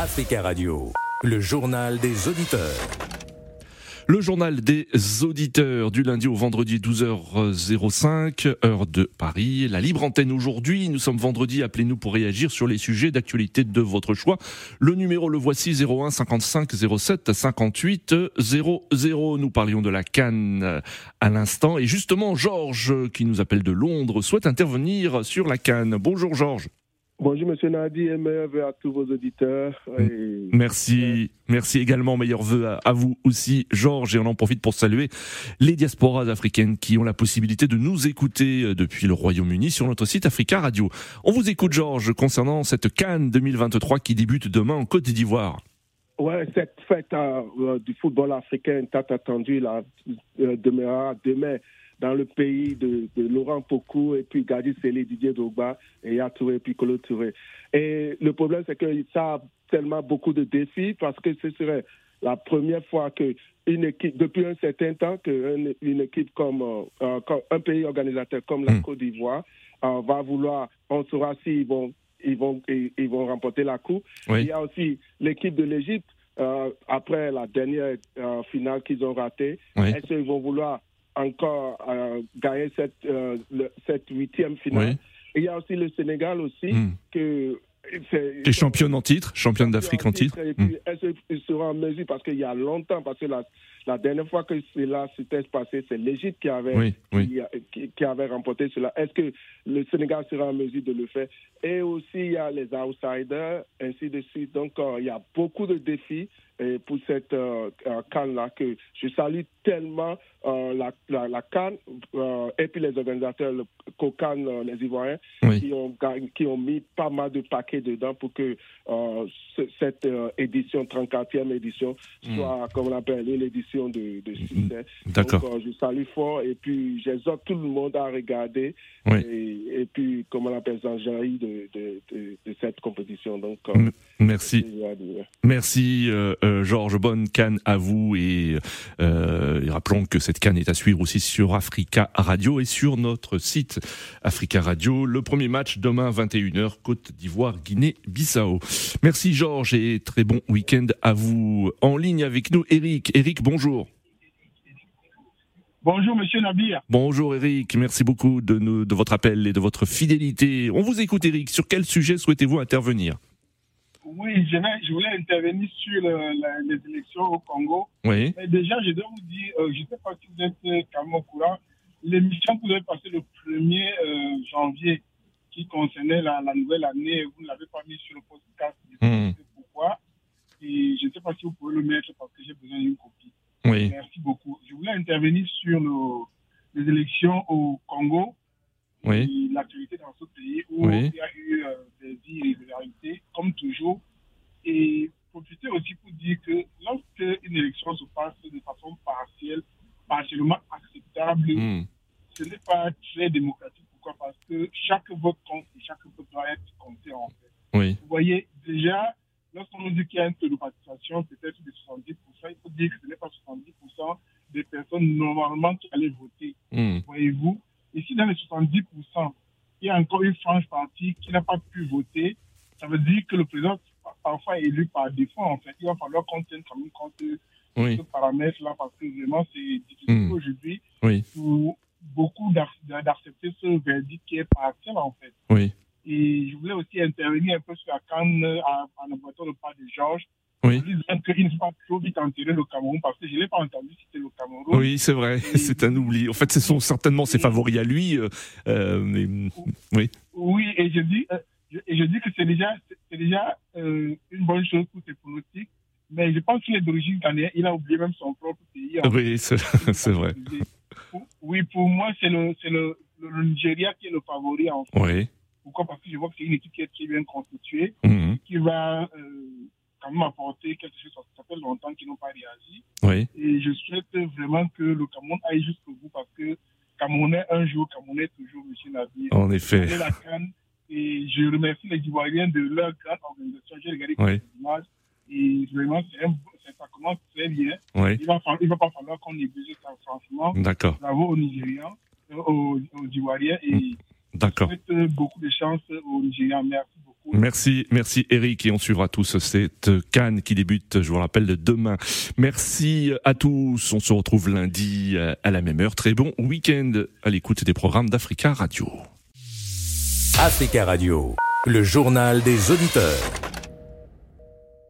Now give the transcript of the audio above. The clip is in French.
Africa Radio, le journal des auditeurs. Le journal des auditeurs du lundi au vendredi 12h05, heure de Paris. La libre antenne aujourd'hui. Nous sommes vendredi. Appelez-nous pour réagir sur les sujets d'actualité de votre choix. Le numéro, le voici 01 55 07 58 00. Nous parlions de la Cannes à l'instant. Et justement, Georges, qui nous appelle de Londres, souhaite intervenir sur la Cannes. Bonjour Georges. Bonjour Monsieur Nadi et meilleurs vœux à tous vos auditeurs. Merci, merci également, meilleurs vœux à, vous aussi, Georges, et on en profite pour saluer les diasporas africaines qui ont la possibilité de nous écouter euh, depuis le Royaume-Uni sur notre site Africa Radio. On vous écoute, Georges, concernant cette Cannes 2023 qui débute demain en Côte d'Ivoire. Ouais, cette fête euh, du football africain tant attendue là, euh, demeurera demain dans le pays de, Laurent Pocou et puis Gadi Sélé, Didier Dogba et Yatouré et puis Colo Touré. Et le problème, c'est que ça a tellement beaucoup de défis parce que ce serait la première fois que une équipe, depuis un certain temps, qu'une une équipe comme, euh, comme, un pays organisateur comme la hmm. Côte d'Ivoire euh, va vouloir, on saura s'ils vont, ils vont, ils, vont remporter la coupe. Il y a aussi l'équipe de l'Égypte. Euh, après la dernière finale qu'ils ont ratée, est-ce qu'ils vont vouloir encore euh, gagner cette, euh, cette huitième finale. il y a aussi le Sénégal aussi, hmm. que et championne en titre, championne d'Afrique en titre. Et puis, elle sera en mesure, parce qu'il y a longtemps, parce que la, la dernière fois que cela s'était passé, c'est l'Égypte qui avait, Qui, qui, avait remporté cela. Est-ce que le Sénégal sera en mesure de le faire? Et aussi, il y a les outsiders, ainsi de suite. Donc, euh, il y a beaucoup de défis pour cette euh, euh, canne-là que je salue tellement la, la, la, canne et puis les organisateurs, le COCAN, les Ivoiriens, qui, ont, qui ont mis pas mal de paquets dedans pour que cette édition, 34e édition, hmm. soit, comme on appelle, une édition de, de succès. D'accord. Donc, euh, je salue fort et puis j'exhorte tout le monde à regarder et, et, puis, comme on appelle ça, de, de, de, cette compétition. Donc, euh, merci. Merci, euh, Georges. Bonne canne à vous et, et, rappelons que cette canne est à suivre aussi sur Africa Radio et sur notre site Africa Radio. Le premier match demain 21h, Côte d'Ivoire, Guinée-Bissau. Merci, Georges, et très bon week-end à vous. En ligne avec nous, Eric. Eric, bonjour bonjour. Bonjour, monsieur Nabir. Bonjour, Eric. Merci beaucoup de, nous, de votre appel et de votre fidélité. On vous écoute, Eric. Sur quel sujet souhaitez-vous intervenir? Oui, je, voulais intervenir sur les élections au Congo. Oui. déjà, je dois vous dire, euh, je ne sais pas si vous êtes euh, carrément au courant, l'émission pouvait passer le 1er euh, janvier qui concernait la, nouvelle année. Vous ne l'avez pas mis sur le podcast. Je hmm. pourquoi. Et je ne sais pas si vous pouvez le mettre parce que j'ai besoin d'une copie. Oui. Merci beaucoup. Je voulais intervenir sur les élections au Congo. Oui. L'actualité dans ce pays où il y a eu euh, des irrégularités, comme toujours. Et profiter aussi pour dire que lorsque une élection se passe de façon partielle, partiellement acceptable, hmm. ce n'est pas très démocratique. Pourquoi? Parce que chaque vote compte et chaque vote doit être compté en fait. Oui. Vous voyez, déjà, lorsqu'on nous dit qu'il y a un taux de participation peut-être de 70%, il faut dire que ce n'est pas 70% des personnes normalement qui allaient voter. Hmm. Voyez-vous? Ici, dans les 70%, il y a encore une frange partie qui n'a pas pu voter. Ça veut dire que le président parfois est élu par défaut, en fait. Il va falloir qu'on tienne quand même compte de ce paramètre-là parce que vraiment, c'est difficile hmm. aujourd'hui pour beaucoup d'accepter ce verdict qui est partiel, en fait. Oui. Et je voulais aussi intervenir un peu sur la canne en abattant le pas de Georges. Oui. En qu'il ne faut pas trop vite enterrer le Cameroun parce que je ne l'ai pas entendu c'était le Cameroun. Oui, c'est vrai, c'est un oubli. En fait, ce sont certainement ses favoris à lui. Euh, euh mais, oui. Oui, et je dis, euh, et je dis que c'est déjà, c'est déjà euh, une bonne chose pour ses politiques. Mais je pense qu'il est d'origine ghanéenne. Il a oublié même son propre pays. Oui, c'est vrai. oui, pour moi, c'est le, le, le, Nigeria qui est le favori en fait. Oui. Pourquoi? Parce que je vois que c'est une équipe qui est très bien constituée, mhm. qui va euh, quand même apporter quelque chose. Ça fait longtemps qu'ils n'ont pas réagi. Oui. Et je souhaite vraiment que le Cameroun aille jusqu'au bout parce que Camerounais un jour, Camerounais toujours, M. Nabi. En effet. La canne, et je remercie les Ivoiriens de leur grande organisation. J'ai regardé oui. images et vraiment, ça commence très bien. Oui. Il ne va, va, pas falloir qu'on néglige ça, franchement. D'accord. Bravo aux Nigériens, euh, aux, aux Ivoiriens et D'accord. Je souhaite beaucoup de chance au Nigeria. Merci Merci, merci Eric et on suivra tous cette canne qui débute, je vous rappelle, demain. Merci à tous, on se retrouve lundi à la même heure. Très bon week-end à l'écoute des programmes d'Africa Radio. Africa Radio, le journal des auditeurs.